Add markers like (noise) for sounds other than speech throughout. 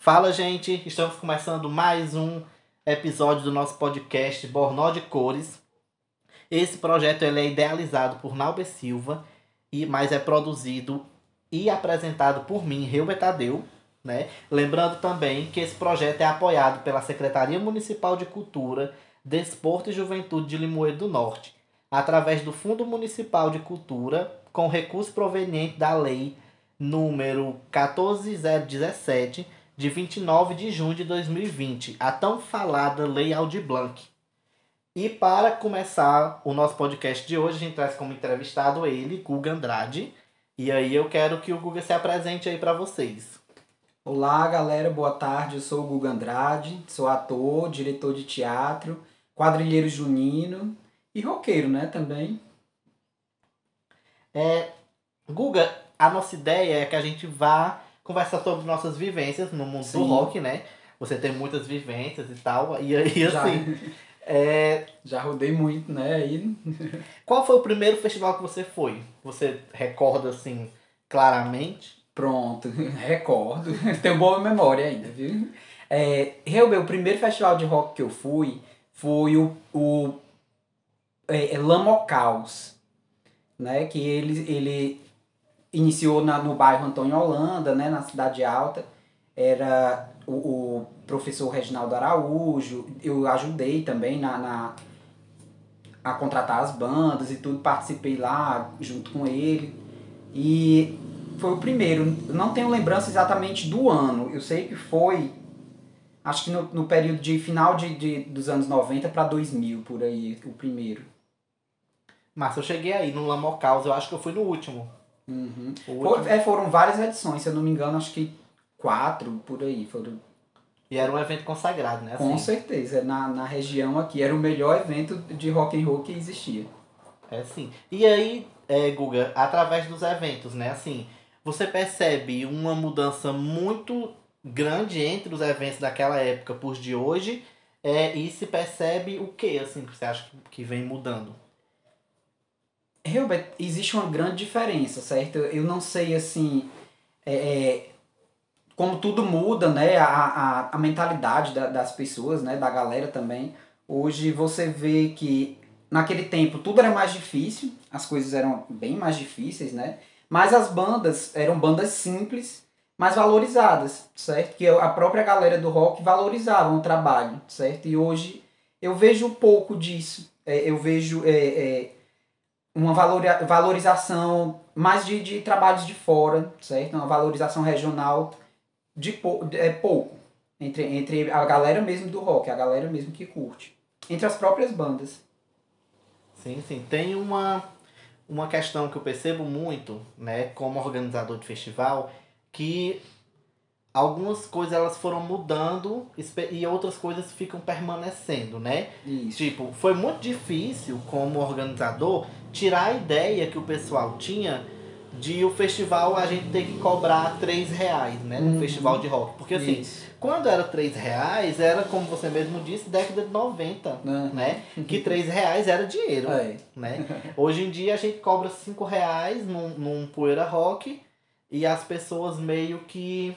Fala, gente! Estamos começando mais um episódio do nosso podcast Bornó de Cores. Esse projeto ele é idealizado por Nauber Silva, e mas é produzido e apresentado por mim, Rio Betadeu. Né? Lembrando também que esse projeto é apoiado pela Secretaria Municipal de Cultura, Desporto e Juventude de Limoeiro do Norte, através do Fundo Municipal de Cultura, com recurso proveniente da Lei número 14017, de 29 de junho de 2020, a tão falada Lei Aldir Blanc. E para começar o nosso podcast de hoje, a gente traz como entrevistado ele, Guga Andrade. E aí eu quero que o Guga se apresente aí para vocês. Olá, galera, boa tarde. Eu sou o Guga Andrade, sou ator, diretor de teatro, quadrilheiro junino e roqueiro, né, também. É, Guga, a nossa ideia é que a gente vá conversar sobre nossas vivências no mundo Sim. do rock, né? Você tem muitas vivências e tal. E aí, Já. assim. (laughs) É... Já rodei muito, né? Aí... (laughs) Qual foi o primeiro festival que você foi? Você recorda assim claramente? Pronto, (laughs) recordo. Tenho boa memória ainda, viu? É, o primeiro festival de rock que eu fui foi o, o é, é Lamocaus, né? Que ele, ele iniciou na, no bairro Antônio Holanda, né, na Cidade Alta. Era o, o professor Reginaldo Araújo. Eu ajudei também na, na, a contratar as bandas e tudo. Participei lá junto com ele. E foi o primeiro. Não tenho lembrança exatamente do ano. Eu sei que foi, acho que no, no período de final de, de, dos anos 90 para 2000, por aí, o primeiro. Mas eu cheguei aí no Lamocaus, eu acho que eu fui no último. Uhum. É, foram várias edições, se eu não me engano, acho que quatro por aí. Foram... E era um evento consagrado, né? Assim. Com certeza, na, na região aqui era o melhor evento de rock and roll que existia. É sim. E aí, é, Guga, através dos eventos, né? Assim, você percebe uma mudança muito grande entre os eventos daquela época por de hoje é, e se percebe o que, assim, que você acha que vem mudando? Hilbert, existe uma grande diferença, certo? Eu não sei, assim, é, é, como tudo muda, né? A, a, a mentalidade da, das pessoas, né? Da galera também. Hoje você vê que naquele tempo tudo era mais difícil, as coisas eram bem mais difíceis, né? Mas as bandas eram bandas simples, mas valorizadas, certo? Que a própria galera do rock valorizava o trabalho, certo? E hoje eu vejo um pouco disso. É, eu vejo é, é, uma valorização mais de, de trabalhos de fora, certo? Uma valorização regional de pou, é pouco entre, entre a galera mesmo do rock, a galera mesmo que curte, entre as próprias bandas. Sim, sim. Tem uma, uma questão que eu percebo muito, né, como organizador de festival, que algumas coisas elas foram mudando e outras coisas ficam permanecendo, né? Isso. Tipo, foi muito difícil como organizador tirar a ideia que o pessoal tinha de o festival a gente ter que cobrar três reais, né? No uhum. festival de rock. Porque assim, Isso. quando era três reais, era, como você mesmo disse, década de 90, uhum. né? Que (laughs) três reais era dinheiro, é. né? Hoje em dia a gente cobra cinco reais num, num poeira rock e as pessoas meio que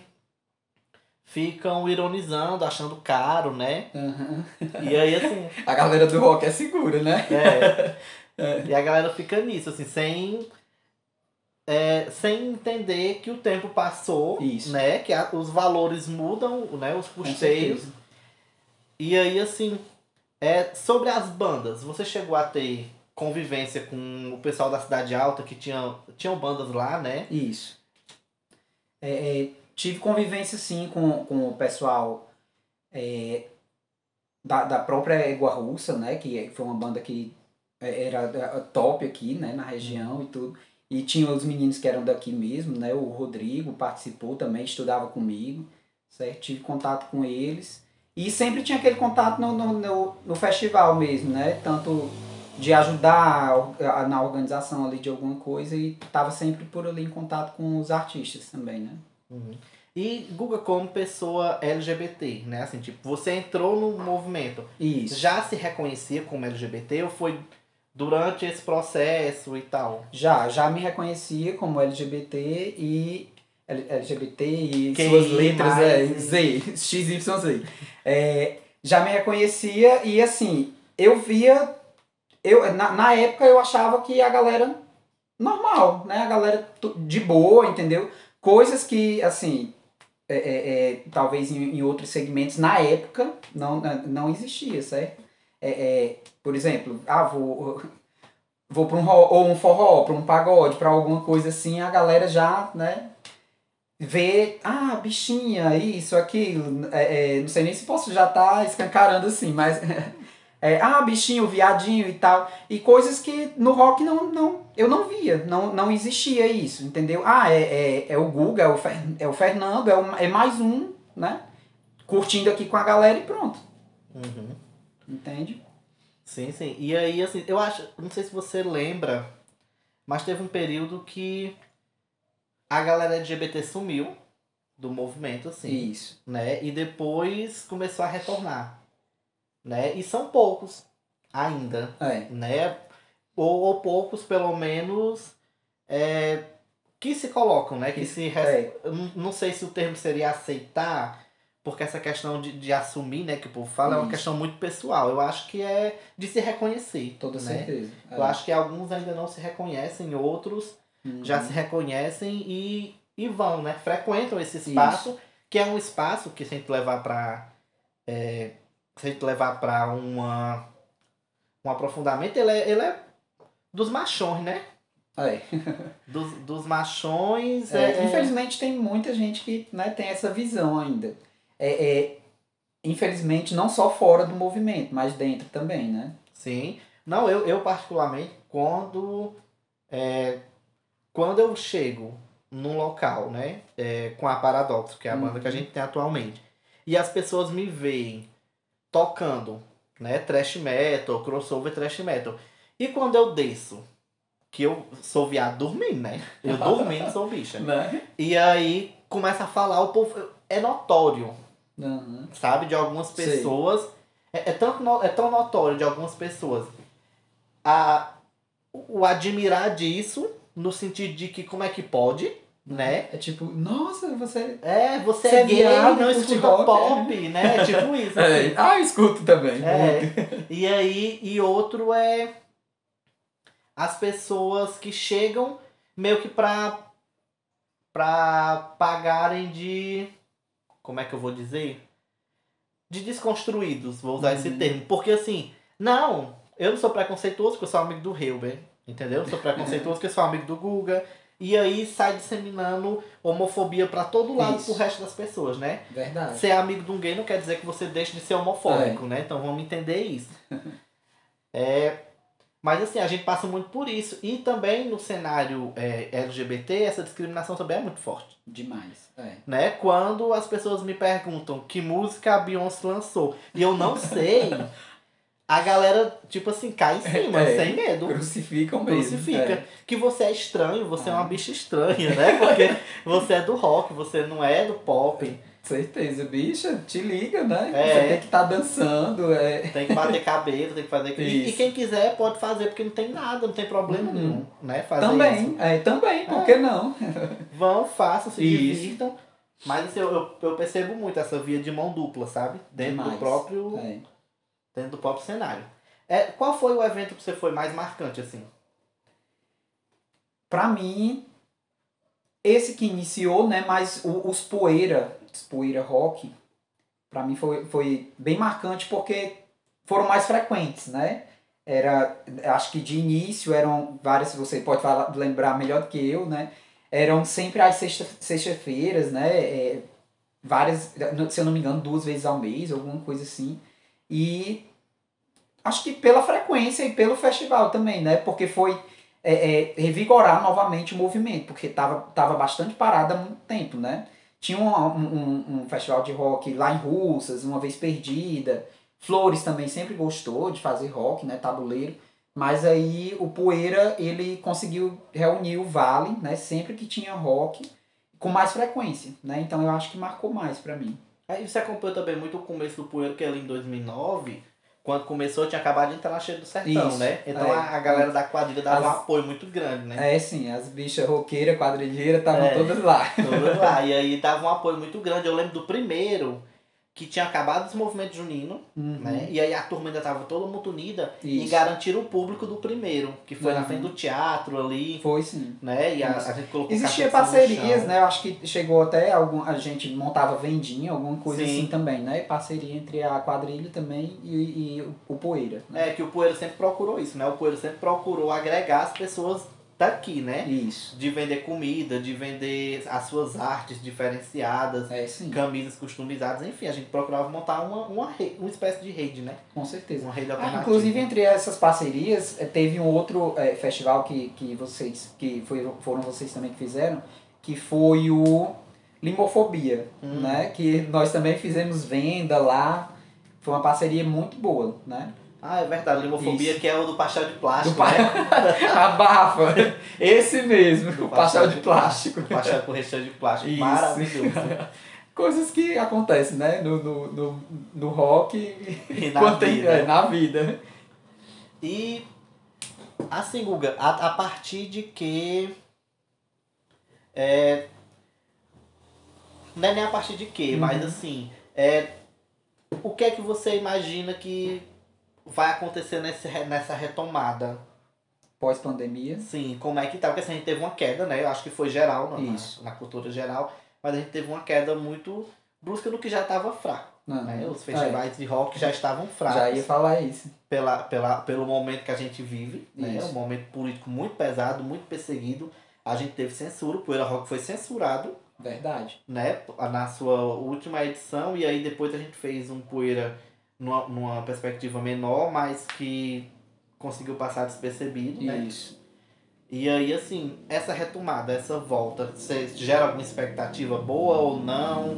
ficam ironizando, achando caro, né? Uhum. E aí, assim. (laughs) a galera do rock é segura, né? É. (laughs) é. E a galera fica nisso, assim, sem. É, sem entender que o tempo passou, Isso. né? Que a, os valores mudam, né? Os custeios. E aí, assim, é, sobre as bandas, você chegou a ter convivência com o pessoal da Cidade Alta que tinha, tinham bandas lá, né? Isso. É, é tive convivência sim com, com o pessoal é, da, da própria Égua Russa, né? Que foi uma banda que é, era top aqui, né? Na região e tudo. E tinha os meninos que eram daqui mesmo, né? O Rodrigo participou também, estudava comigo, certo? Tive contato com eles. E sempre tinha aquele contato no, no, no, no festival mesmo, né? Tanto de ajudar na organização ali de alguma coisa e estava sempre por ali em contato com os artistas também, né? Uhum. E Guga como pessoa LGBT, né? Assim, tipo, você entrou no movimento. Isso. Já se reconhecia como LGBT ou foi durante esse processo e tal? Já, já me reconhecia como LGBT e LGBT e QI suas letras é Z, XYZ. É, já me reconhecia e assim, eu via. Eu, na, na época eu achava que a galera normal, né? A galera de boa, entendeu? Coisas que, assim, é, é, é, talvez em, em outros segmentos, na época, não, não existia, certo? É, é, por exemplo, ah, vou, (laughs) vou para um, ou um forró, para um pagode, para alguma coisa assim, a galera já, né? Vê, ah, bichinha, isso, aquilo. É, é, não sei nem se posso já estar escancarando assim, mas. (laughs) É, ah, bichinho, viadinho e tal. E coisas que no rock não, não, eu não via, não, não existia isso, entendeu? Ah, é, é, é o Guga, é o, Fer, é o Fernando, é, o, é mais um, né? Curtindo aqui com a galera e pronto. Uhum. Entende? Sim, sim. E aí, assim, eu acho, não sei se você lembra, mas teve um período que a galera LGBT sumiu do movimento, assim, Isso. né? E depois começou a retornar, né? E são poucos ainda, É. né? Ou, ou poucos, pelo menos, é, que se colocam, né? Que se... res- É. não- sei se o termo seria aceitar, porque essa questão de, de assumir, né? Que o povo fala, é uma Isso. questão muito pessoal. Eu acho que é de se reconhecer. Toda né? certeza. É. Eu acho que alguns ainda não se reconhecem, outros Uhum. já se reconhecem e, e vão, né? Frequentam esse espaço, que é um espaço que se a gente levar para se a gente levar para uma um aprofundamento, ele é, ele é dos machões, né? É. Dos, dos machões. É, É, Infelizmente tem muita gente que né, tem essa visão ainda. É, é, infelizmente, não só fora do movimento, mas dentro também, né? Sim. Não, eu, eu particularmente, quando. é, quando eu chego num local, né? é, com a Paradoxo, que é a banda que a Uhum. gente tem atualmente, e as pessoas me veem tocando, né? Trash metal, crossover trash metal. E quando eu desço, que eu sou viado dormindo, né? (laughs) Eu dormindo sou bicha. Né? E aí começa a falar, o povo. É notório Uhum. sabe? De algumas pessoas. É, é, tanto no- é tão notório de algumas pessoas a, o admirar disso, no sentido de que como é que pode, né? É tipo, nossa, você. É, você Você é é gay, viado, não escuta rock, pop, né? É tipo (laughs) isso. assim. Ah, escuto também. É. E aí, e outro é as pessoas que chegam meio que pra, pra pagarem de. Como é que eu vou dizer? De desconstruídos, vou usar esse Uhum. termo. Porque assim, não, eu não sou preconceituoso porque eu sou amigo do Hilber, entendeu? Eu sou preconceituoso porque eu sou amigo do Guga. E aí sai disseminando homofobia pra todo lado Isso. pro resto das pessoas, né? Verdade. Ser amigo de um gay não quer dizer que você deixe de ser homofóbico, né? Então vamos entender isso. (laughs) É, mas assim, a gente passa muito por isso. E também no cenário é, LGBT, essa discriminação também é muito forte. Demais. É. Né? Quando as pessoas me perguntam que música a Beyoncé lançou e eu não sei, (laughs) a galera, tipo assim, cai em cima, É. sem medo. Crucificam mesmo. Crucifica. É. Que você é estranho, você é uma Ah. bicha estranha, né? Porque (laughs) você é do rock, você não é do pop. Certeza, bicha, te liga, né? É. Você tem que estar dançando. É. Tem que bater cabelo, tem que fazer. E, e quem quiser pode fazer, porque não tem nada, não tem problema Uhum. nenhum, né? Fazer Também, isso. é, também, por que não? (laughs) Vão, façam, se Isso. divirtam. Mas assim, eu, eu, percebo muito essa via de mão dupla, sabe? Dentro do Demais. próprio. Dentro do próprio cenário. É, qual foi o evento que você foi mais marcante, assim? Pra mim, esse que iniciou, né, mas o- os poeira, os poeira rock, pra mim foi, foi bem marcante porque foram mais frequentes, né? Era, acho que de início eram várias, você pode falar, lembrar melhor do que eu, né? Eram sempre às sexta- sexta-feiras, né? É, várias, se eu não me engano, duas vezes ao mês, alguma coisa assim. E acho que pela frequência e pelo festival também, né? Porque foi é, é, revigorar novamente o movimento, porque tava, tava bastante parado há muito tempo, né? Tinha um, um, um- festival de rock lá em Russas, uma vez perdida. Flores também sempre gostou de fazer rock, né? Tabuleiro. Mas aí o Poeira, ele conseguiu reunir o Vale, né? Sempre que tinha rock, com mais frequência, né? Então eu acho que marcou mais pra mim. Aí você acompanhou também muito o começo do Poeira, que ali em 2009, quando começou, tinha acabado de entrar na Cheia do Sertão, Isso, né? Então é. a, a galera da quadrilha dava um As- apoio muito grande, né? É sim, as bichas roqueiras, quadrilheiras estavam É. todas lá. Todas lá. (laughs) E aí dava um apoio muito grande. Eu lembro do primeiro, que tinha acabado esse movimento junino, Uhum. né? E aí a turma ainda tava toda muito unida e Isso. garantiram o público do primeiro, que foi na Uhum. frente do teatro ali, Foi sim. né? E a, a gente colocou Existia parcerias, né? Eu acho que chegou até algum. A gente montava vendinha, alguma coisa Sim. assim também, né? Parceria entre a quadrilha também e, e o, o Poeira. Né? É que o Poeira sempre procurou isso, né? O Poeira sempre procurou agregar as pessoas daqui, né? Isso. De vender comida, de vender as suas artes diferenciadas, É camisas customizadas, enfim, a gente procurava montar uma, uma, uma espécie de rede, né? com certeza. Uma rede Ah, alternativa. inclusive, entre essas parcerias, eh, teve um outro eh, festival que, que vocês, que foi, foram vocês também que fizeram, que foi o Limofobia, Hum. né? Que nós também fizemos venda lá. Foi uma parceria muito boa, né? Ah, é verdade, limofobia, Isso. que é o do pastel de plástico, pa- né? (laughs) Abafa! Esse mesmo, Do o pastel de plástico. O pastel com recheio de plástico. Isso. Maravilhoso. (laughs) Coisas que acontecem, né? No, no, no, no rock E na vida. é, na vida. E assim, Guga, a, a partir de que. É, não é nem a partir de que, Uhum. mas assim, é, o que é que você imagina que vai acontecer nesse, nessa retomada? Pós-pandemia. Sim, como é que tá? Porque assim, a gente teve uma queda, né? Eu acho que foi geral na, na- Isso. na cultura geral, mas a gente teve uma queda muito brusca no que já estava fraco. Não, Né? Os é, festivais de rock já estavam fracos já ia falar isso. pela, pela, pelo momento que a gente vive, né? Um momento político muito pesado, muito perseguido. A gente teve censura, o Poeira Rock foi censurado, Verdade. né? Na sua última edição, e aí depois a gente fez um Poeira numa, numa perspectiva menor, mas que conseguiu passar despercebido, né? Isso. E aí, assim, essa retomada, essa volta, você gera alguma expectativa boa ou não?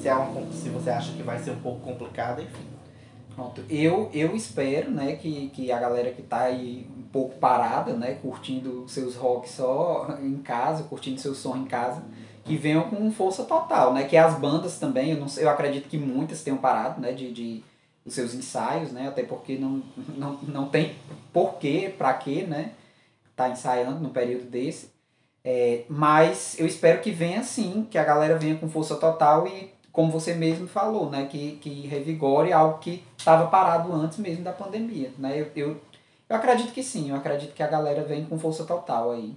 Se, é uma, se você acha que vai ser um pouco complicado, enfim. Pronto. Eu, eu espero, né, que, que a galera que tá aí um pouco parada, né, curtindo seus rock só em casa, curtindo seu som em casa, que venham com força total, né, que as bandas também, eu não eu acredito que muitas tenham parado, né, de, de os seus ensaios, né, até porque não, não, não tem porquê, pra quê, né, tá ensaiando no período desse. É, mas eu espero que venha sim, que a galera venha com força total e como você mesmo falou, né, que, que revigore algo que estava parado antes mesmo da pandemia, né? Eu, eu, eu acredito que sim, eu acredito que a galera vem com força total aí.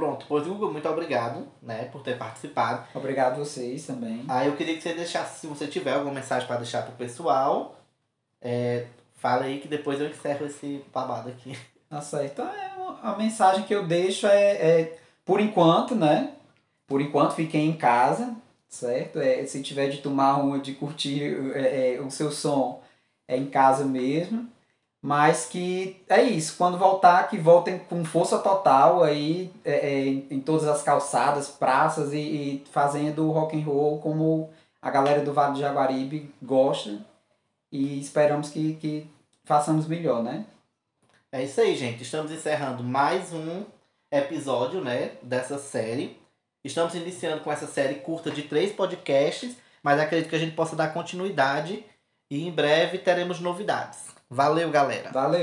Pronto, pois Hugo, muito obrigado, né, por ter participado. Obrigado a vocês também. Aí eu queria que você deixasse, se você tiver alguma mensagem para deixar pro pessoal, é, fala aí que depois eu encerro esse babado aqui. Tá certo. É, a mensagem que eu deixo é, é, por enquanto, né? Por enquanto, fiquem em casa, certo? É, se tiver de tomar uma, de curtir é, é, o seu som, é em casa mesmo. Mas que é isso, quando voltar, que voltem com força total aí é, é, em todas as calçadas, praças e, e fazendo rock and roll como a galera do Vale do Jaguaribe gosta. E esperamos que, que façamos melhor, né? É isso aí, gente. Estamos encerrando mais um episódio, né, dessa série. Estamos iniciando com essa série curta de três podcasts, mas acredito que a gente possa dar continuidade e em breve teremos novidades. Valeu, galera! Valeu!